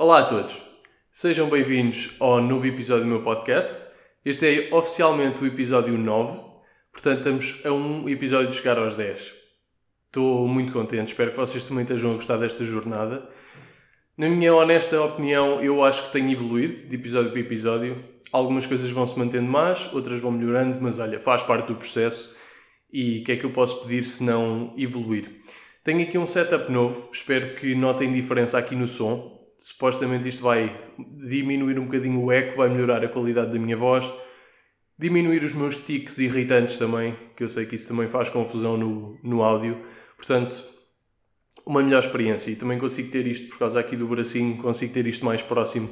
Olá a todos, sejam bem-vindos ao novo episódio do meu podcast. Este é oficialmente o episódio 9, portanto estamos a um episódio de chegar aos 10. Estou muito contente, espero que vocês também estejam a gostar desta jornada. Na minha honesta opinião, eu acho que tenho evoluído de episódio para episódio. Algumas coisas vão se mantendo mais, outras vão melhorando, mas olha, faz parte do processo e o que é que eu posso pedir se não evoluir? Tenho aqui um setup novo, espero que notem diferença aqui no som supostamente isto vai diminuir um bocadinho o eco, vai melhorar a qualidade da minha voz, diminuir os meus tiques irritantes também, que eu sei que isso também faz confusão no, no áudio. Portanto, uma melhor experiência. E também consigo ter isto por causa aqui do bracinho, consigo ter isto mais próximo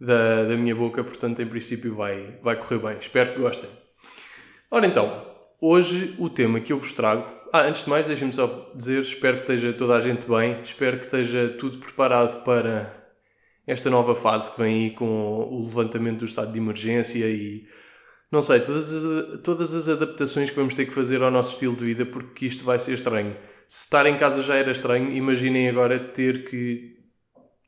da, da minha boca, portanto, em princípio, vai, vai correr bem. Espero que gostem. Ora então, hoje o tema que eu vos trago ah, antes de mais, deixem-me só dizer, espero que esteja toda a gente bem, espero que esteja tudo preparado para esta nova fase que vem aí com o levantamento do estado de emergência e não sei, todas as, todas as adaptações que vamos ter que fazer ao nosso estilo de vida, porque isto vai ser estranho. Se estar em casa já era estranho, imaginem agora ter que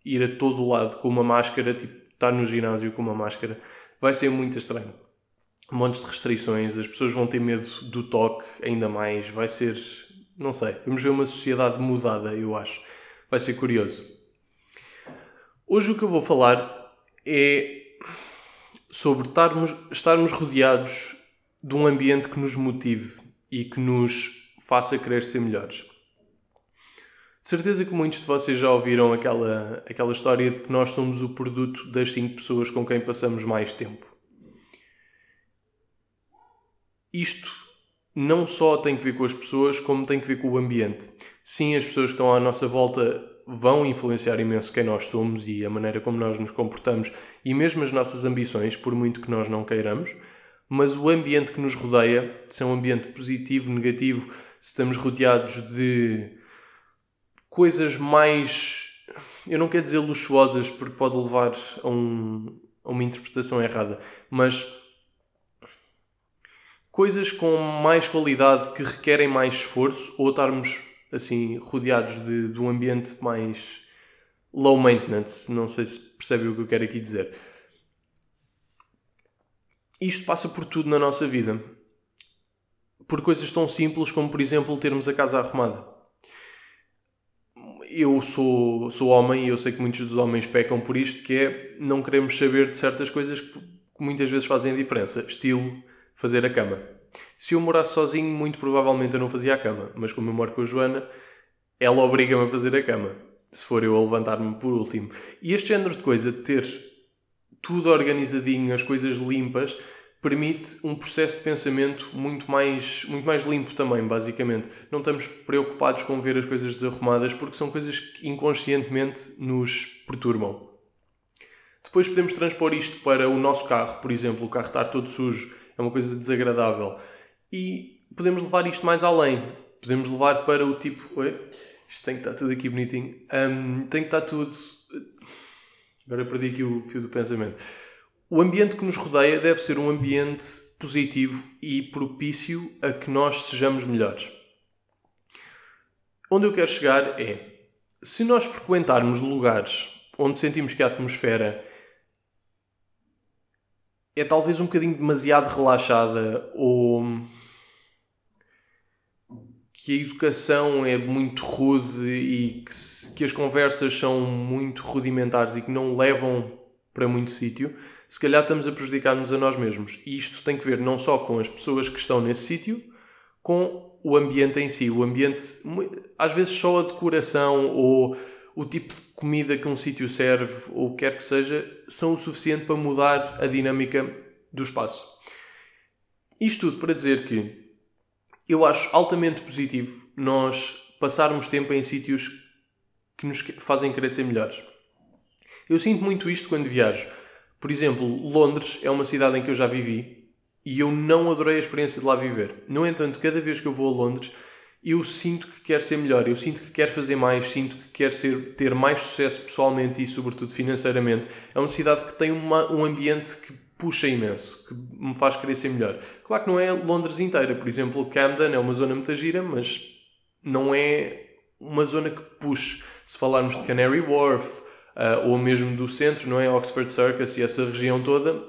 ir a todo lado com uma máscara, tipo, estar no ginásio com uma máscara, vai ser muito estranho. Montes de restrições, as pessoas vão ter medo do toque ainda mais, vai ser, não sei, vamos ver uma sociedade mudada, eu acho. Vai ser curioso. Hoje o que eu vou falar é sobre estarmos, estarmos rodeados de um ambiente que nos motive e que nos faça querer ser melhores. De certeza que muitos de vocês já ouviram aquela, aquela história de que nós somos o produto das cinco pessoas com quem passamos mais tempo. Isto não só tem que ver com as pessoas, como tem que ver com o ambiente. Sim, as pessoas que estão à nossa volta vão influenciar imenso quem nós somos e a maneira como nós nos comportamos e mesmo as nossas ambições, por muito que nós não queiramos, mas o ambiente que nos rodeia, se é um ambiente positivo, negativo, se estamos rodeados de coisas mais. Eu não quero dizer luxuosas porque pode levar a, um, a uma interpretação errada, mas coisas com mais qualidade que requerem mais esforço ou estarmos assim, rodeados de, de um ambiente mais low maintenance. Não sei se percebe o que eu quero aqui dizer. Isto passa por tudo na nossa vida. Por coisas tão simples como, por exemplo, termos a casa arrumada. Eu sou, sou homem e eu sei que muitos dos homens pecam por isto, que é não queremos saber de certas coisas que muitas vezes fazem a diferença. Estilo fazer a cama. Se eu morasse sozinho, muito provavelmente eu não fazia a cama, mas como eu moro com a Joana, ela obriga-me a fazer a cama, se for eu a levantar-me por último. E este género de coisa, de ter tudo organizadinho, as coisas limpas, permite um processo de pensamento muito mais, muito mais limpo também, basicamente. Não estamos preocupados com ver as coisas desarrumadas porque são coisas que inconscientemente nos perturbam. Depois podemos transpor isto para o nosso carro, por exemplo, o carro estar todo sujo é uma coisa desagradável. E podemos levar isto mais além. Podemos levar para o tipo. Oi, isto tem que estar tudo aqui bonitinho. Um, tem que estar tudo. Agora perdi aqui o fio do pensamento. O ambiente que nos rodeia deve ser um ambiente positivo e propício a que nós sejamos melhores. Onde eu quero chegar é: se nós frequentarmos lugares onde sentimos que a atmosfera é talvez um bocadinho demasiado relaxada ou que a educação é muito rude e que, se, que as conversas são muito rudimentares e que não levam para muito sítio, se calhar estamos a prejudicar-nos a nós mesmos. E isto tem que ver não só com as pessoas que estão nesse sítio, com o ambiente em si. O ambiente, às vezes só a decoração ou o tipo de comida que um sítio serve ou o que quer que seja são o suficiente para mudar a dinâmica do espaço. Isto tudo para dizer que eu acho altamente positivo nós passarmos tempo em sítios que nos fazem querer ser melhores. Eu sinto muito isto quando viajo. Por exemplo, Londres é uma cidade em que eu já vivi e eu não adorei a experiência de lá viver. No entanto, cada vez que eu vou a Londres, eu sinto que quero ser melhor, eu sinto que quero fazer mais, sinto que quero ser, ter mais sucesso pessoalmente e, sobretudo, financeiramente. É uma cidade que tem uma, um ambiente que puxa imenso, que me faz querer ser melhor. Claro que não é Londres inteira, por exemplo, Camden é uma zona muito gira, mas não é uma zona que puxe. Se falarmos de Canary Wharf, uh, ou mesmo do centro, não é? Oxford Circus e essa região toda,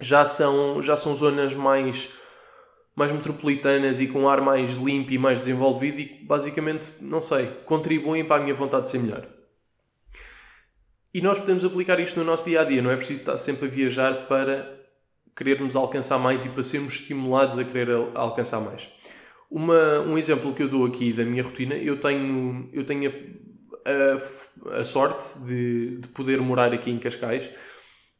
já são, já são zonas mais, mais metropolitanas e com um ar mais limpo e mais desenvolvido e basicamente, não sei, contribuem para a minha vontade de ser melhor. E nós podemos aplicar isto no nosso dia a dia, não é preciso estar sempre a viajar para querermos alcançar mais e para sermos estimulados a querer alcançar mais. Uma, um exemplo que eu dou aqui da minha rotina, eu tenho, eu tenho a, a, a sorte de, de poder morar aqui em Cascais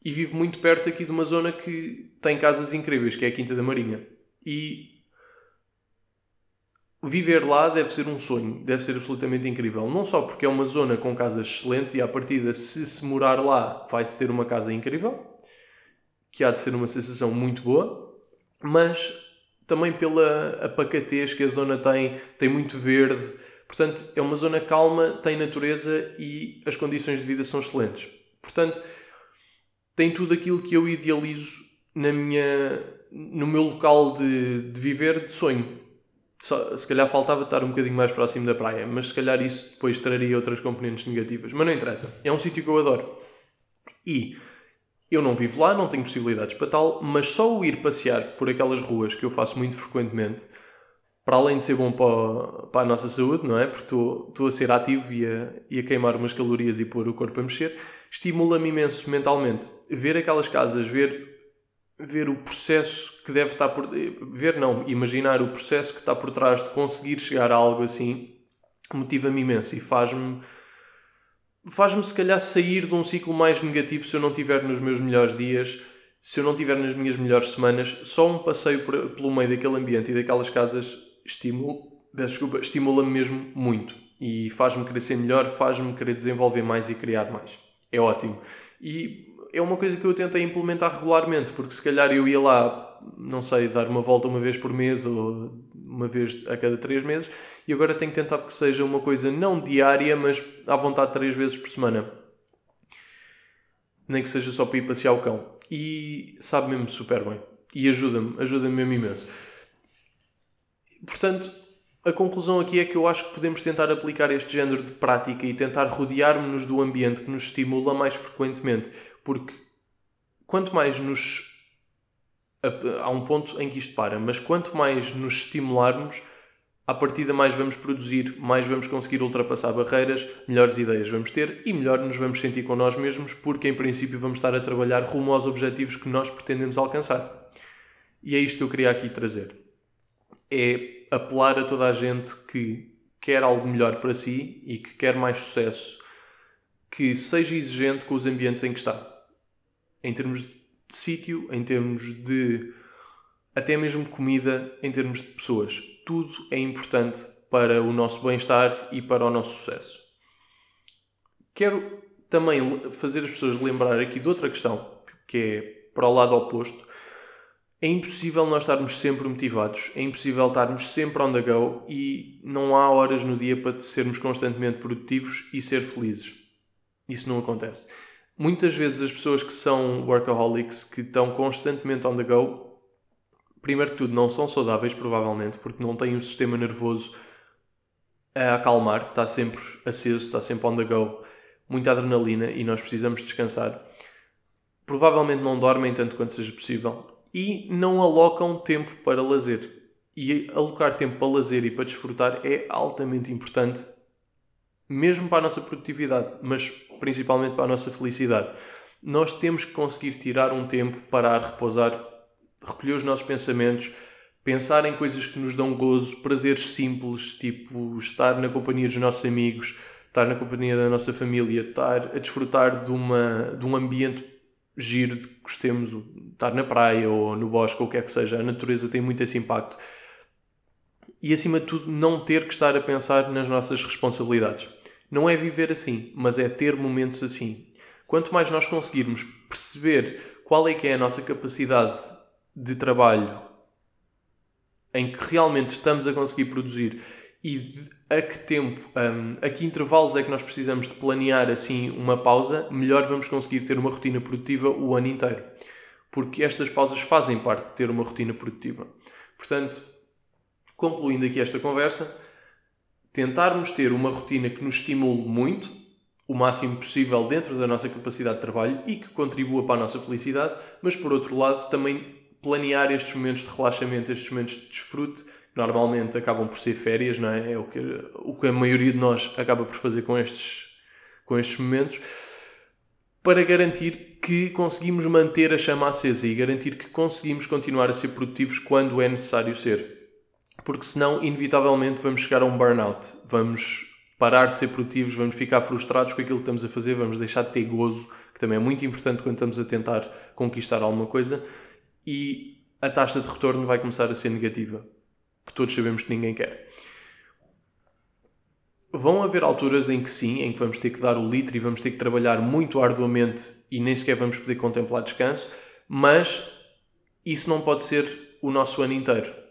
e vivo muito perto aqui de uma zona que tem casas incríveis, que é a Quinta da Marinha. E viver lá deve ser um sonho, deve ser absolutamente incrível. Não só porque é uma zona com casas excelentes e à partida, se se morar lá, vai-se ter uma casa incrível, que há de ser uma sensação muito boa, mas também pela apacatez que a zona tem, tem muito verde. Portanto, é uma zona calma, tem natureza e as condições de vida são excelentes. Portanto, tem tudo aquilo que eu idealizo na minha, no meu local de, de viver de sonho só, se calhar faltava estar um bocadinho mais próximo da praia, mas se calhar isso depois traria outras componentes negativas. Mas não interessa, é um sítio que eu adoro. E eu não vivo lá, não tenho possibilidades para tal, mas só o ir passear por aquelas ruas que eu faço muito frequentemente, para além de ser bom para, para a nossa saúde, não é? Porque estou, estou a ser ativo e a, e a queimar umas calorias e pôr o corpo a mexer, estimula-me imenso mentalmente. Ver aquelas casas, ver ver o processo que deve estar por ver não imaginar o processo que está por trás de conseguir chegar a algo assim motiva-me imenso e faz-me faz-me se calhar sair de um ciclo mais negativo se eu não estiver nos meus melhores dias se eu não estiver nas minhas melhores semanas só um passeio por, pelo meio daquele ambiente e daquelas casas estimula desculpa estimula-me mesmo muito e faz-me ser melhor faz-me querer desenvolver mais e criar mais. É ótimo. E é uma coisa que eu tentei implementar regularmente, porque se calhar eu ia lá, não sei, dar uma volta uma vez por mês ou uma vez a cada três meses, e agora tenho tentado que seja uma coisa não diária, mas à vontade três vezes por semana. Nem que seja só para ir passear o cão. E sabe mesmo super bem. E ajuda-me, ajuda-me mesmo imenso. Portanto, a conclusão aqui é que eu acho que podemos tentar aplicar este género de prática e tentar rodear-nos do ambiente que nos estimula mais frequentemente. Porque quanto mais nos. Há um ponto em que isto para, mas quanto mais nos estimularmos, à partida mais vamos produzir, mais vamos conseguir ultrapassar barreiras, melhores ideias vamos ter e melhor nos vamos sentir com nós mesmos, porque em princípio vamos estar a trabalhar rumo aos objetivos que nós pretendemos alcançar. E é isto que eu queria aqui trazer. É apelar a toda a gente que quer algo melhor para si e que quer mais sucesso, que seja exigente com os ambientes em que está em termos de sítio, em termos de até mesmo comida, em termos de pessoas. Tudo é importante para o nosso bem-estar e para o nosso sucesso. Quero também fazer as pessoas lembrar aqui de outra questão, que é para o lado oposto. É impossível nós estarmos sempre motivados, é impossível estarmos sempre on the go e não há horas no dia para sermos constantemente produtivos e ser felizes. Isso não acontece. Muitas vezes as pessoas que são workaholics, que estão constantemente on the go, primeiro de tudo, não são saudáveis, provavelmente, porque não têm o sistema nervoso a acalmar, está sempre aceso, está sempre on the go, muita adrenalina e nós precisamos descansar. Provavelmente não dormem tanto quanto seja possível e não alocam tempo para lazer. E alocar tempo para lazer e para desfrutar é altamente importante mesmo para a nossa produtividade, mas principalmente para a nossa felicidade. Nós temos que conseguir tirar um tempo, parar, repousar, recolher os nossos pensamentos, pensar em coisas que nos dão gozo, prazeres simples, tipo estar na companhia dos nossos amigos, estar na companhia da nossa família, estar a desfrutar de, uma, de um ambiente giro de que gostemos, estar na praia ou no bosque, ou o que é que seja. A natureza tem muito esse impacto. E acima de tudo, não ter que estar a pensar nas nossas responsabilidades. Não é viver assim, mas é ter momentos assim. Quanto mais nós conseguirmos perceber qual é que é a nossa capacidade de trabalho em que realmente estamos a conseguir produzir e a que tempo, um, a que intervalos é que nós precisamos de planear assim uma pausa, melhor vamos conseguir ter uma rotina produtiva o ano inteiro. Porque estas pausas fazem parte de ter uma rotina produtiva. Portanto, concluindo aqui esta conversa, tentarmos ter uma rotina que nos estimule muito, o máximo possível dentro da nossa capacidade de trabalho e que contribua para a nossa felicidade, mas por outro lado também planear estes momentos de relaxamento, estes momentos de desfrute, normalmente acabam por ser férias, não é? É o que, o que a maioria de nós acaba por fazer com estes, com estes momentos, para garantir que conseguimos manter a chama acesa e garantir que conseguimos continuar a ser produtivos quando é necessário ser. Porque senão, inevitavelmente, vamos chegar a um burnout. Vamos parar de ser produtivos, vamos ficar frustrados com aquilo que estamos a fazer, vamos deixar de ter gozo, que também é muito importante quando estamos a tentar conquistar alguma coisa, e a taxa de retorno vai começar a ser negativa, que todos sabemos que ninguém quer. Vão haver alturas em que sim, em que vamos ter que dar o litro e vamos ter que trabalhar muito arduamente e nem sequer vamos poder contemplar descanso, mas isso não pode ser o nosso ano inteiro.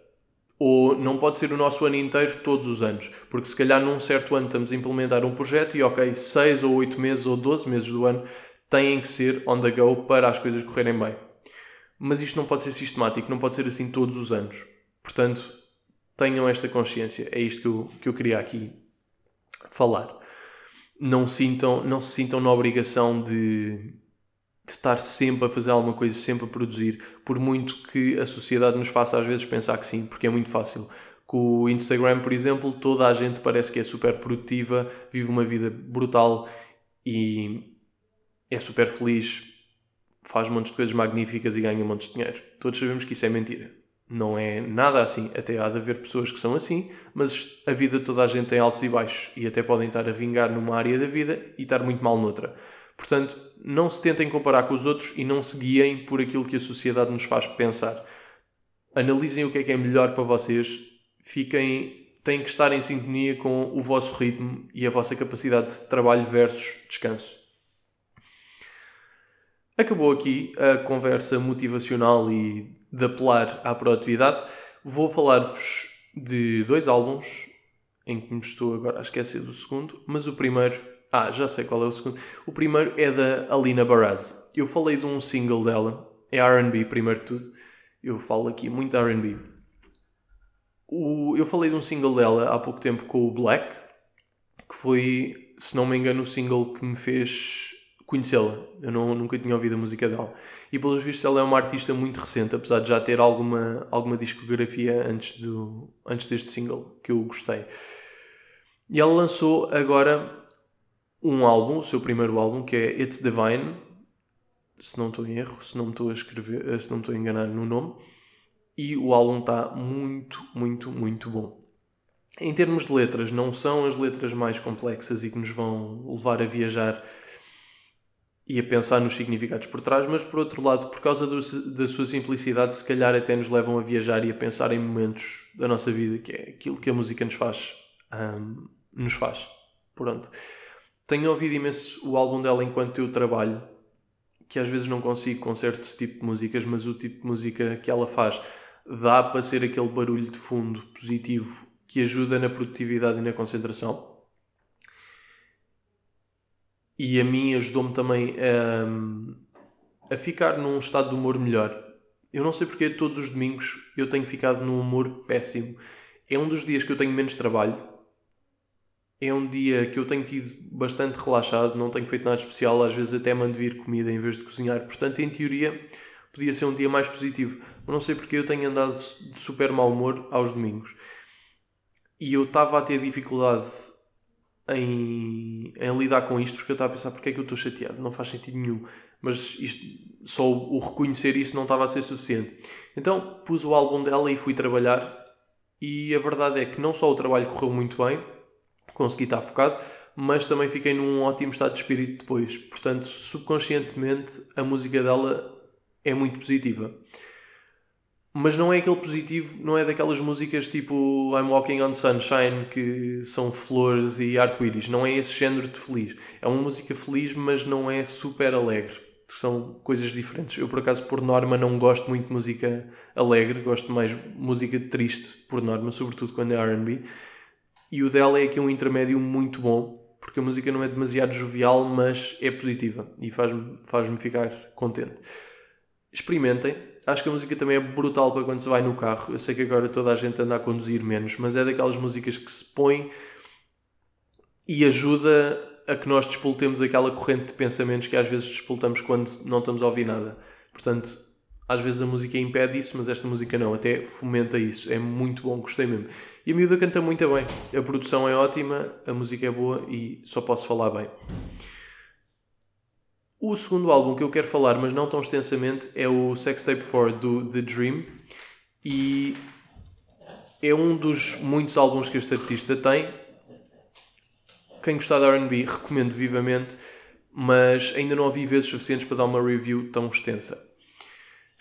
Ou não pode ser o nosso ano inteiro todos os anos. Porque se calhar num certo ano estamos a implementar um projeto e ok, 6 ou 8 meses ou 12 meses do ano têm que ser on the go para as coisas correrem bem. Mas isto não pode ser sistemático, não pode ser assim todos os anos. Portanto, tenham esta consciência. É isto que eu, que eu queria aqui falar. Não, sintam, não se sintam na obrigação de, de estar sempre a fazer alguma coisa, sempre a produzir, por muito que a sociedade nos faça às vezes pensar que sim, porque é muito fácil. Com o Instagram, por exemplo, toda a gente parece que é super produtiva, vive uma vida brutal e é super feliz, faz montes de coisas magníficas e ganha montes de dinheiro. Todos sabemos que isso é mentira. Não é nada assim. Até há de haver pessoas que são assim, mas a vida toda a gente tem altos e baixos e até podem estar a vingar numa área da vida e estar muito mal noutra. Portanto, não se tentem comparar com os outros e não se guiem por aquilo que a sociedade nos faz pensar. Analisem o que é que é melhor para vocês, fiquem, têm que estar em sintonia com o vosso ritmo e a vossa capacidade de trabalho versus descanso. Acabou aqui a conversa motivacional e de apelar à produtividade, vou falar-vos de dois álbuns em que me estou agora a esquecer do segundo, mas o primeiro. Ah, já sei qual é o segundo. O primeiro é da Alina Baraz. Eu falei de um single dela, é RB, primeiro de tudo. Eu falo aqui muito RB. Eu falei de um single dela há pouco tempo com o Black, que foi, se não me engano, o single que me fez conhecê-la. Eu não, nunca tinha ouvido a música dela. E pelos vistos ela é uma artista muito recente, apesar de já ter alguma, alguma discografia antes, do, antes deste single, que eu gostei. E ela lançou agora um álbum, o seu primeiro álbum, que é It's Divine, se não estou em erro, se não me estou a escrever, eh, se não estou a enganar no nome. E o álbum está muito, muito, muito bom. Em termos de letras, não são as letras mais complexas e que nos vão levar a viajar e a pensar nos significados por trás, mas por outro lado, por causa do, da sua simplicidade, se calhar até nos levam a viajar e a pensar em momentos da nossa vida, que é aquilo que a música nos faz. Um, nos faz. Pronto. Tenho ouvido imenso o álbum dela enquanto eu trabalho, que às vezes não consigo com certo tipo de músicas, mas o tipo de música que ela faz dá para ser aquele barulho de fundo positivo que ajuda na produtividade e na concentração e a mim ajudou-me também a, a ficar num estado de humor melhor. Eu não sei porque todos os domingos eu tenho ficado num humor péssimo. É um dos dias que eu tenho menos trabalho. É um dia que eu tenho tido bastante relaxado, não tenho feito nada especial, às vezes até mando vir comida em vez de cozinhar. Portanto, em teoria, podia ser um dia mais positivo. Mas não sei porque eu tenho andado de super mau humor aos domingos. E eu estava a ter dificuldade em, em, lidar com isto porque eu estava a pensar porque é que eu estou chateado, não faz sentido nenhum. Mas isto, só o, o reconhecer isso não estava a ser suficiente. Então pus o álbum dela e fui trabalhar. E a verdade é que não só o trabalho correu muito bem, consegui estar focado, mas também fiquei num ótimo estado de espírito depois. Portanto, subconscientemente, a música dela é muito positiva mas não é aquele positivo, não é daquelas músicas tipo I'm Walking on Sunshine que são flores e arco-íris. Não é esse género de feliz. É uma música feliz, mas não é super alegre. São coisas diferentes. Eu, por acaso, por norma, não gosto muito de música alegre, gosto mais de música triste, por norma, sobretudo quando é RB. E o dela é aqui um intermédio muito bom, porque a música não é demasiado jovial, mas é positiva e faz-me faz ficar contente. Experimentem, acho que a música também é brutal para quando se vai no carro. Eu sei que agora toda a gente anda a conduzir menos, mas é daquelas músicas que se põe e ajuda a que nós despoltemos aquela corrente de pensamentos que às vezes despoltamos quando não estamos a ouvir nada. Portanto, às vezes a música impede isso, mas esta música não, até fomenta isso. É muito bom, gostei mesmo. E a miúda canta muito bem. A produção é ótima, a música é boa e só posso falar bem. O segundo álbum que eu quero falar, mas não tão extensamente, é o Sextape 4 do The Dream. E é um dos muitos álbuns que este artista tem. Quem gostar de RB, recomendo vivamente, mas ainda não ouvi vezes suficientes para dar uma review tão extensa.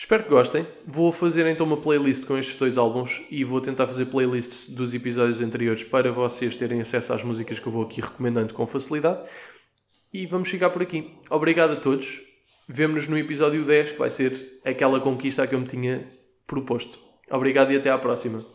Espero que gostem. Vou fazer então uma playlist com estes dois álbuns e vou tentar fazer playlists dos episódios anteriores para vocês terem acesso às músicas que eu vou aqui recomendando com facilidade. E vamos ficar por aqui. Obrigado a todos. Vemo-nos no episódio 10, que vai ser aquela conquista que eu me tinha proposto. Obrigado e até à próxima.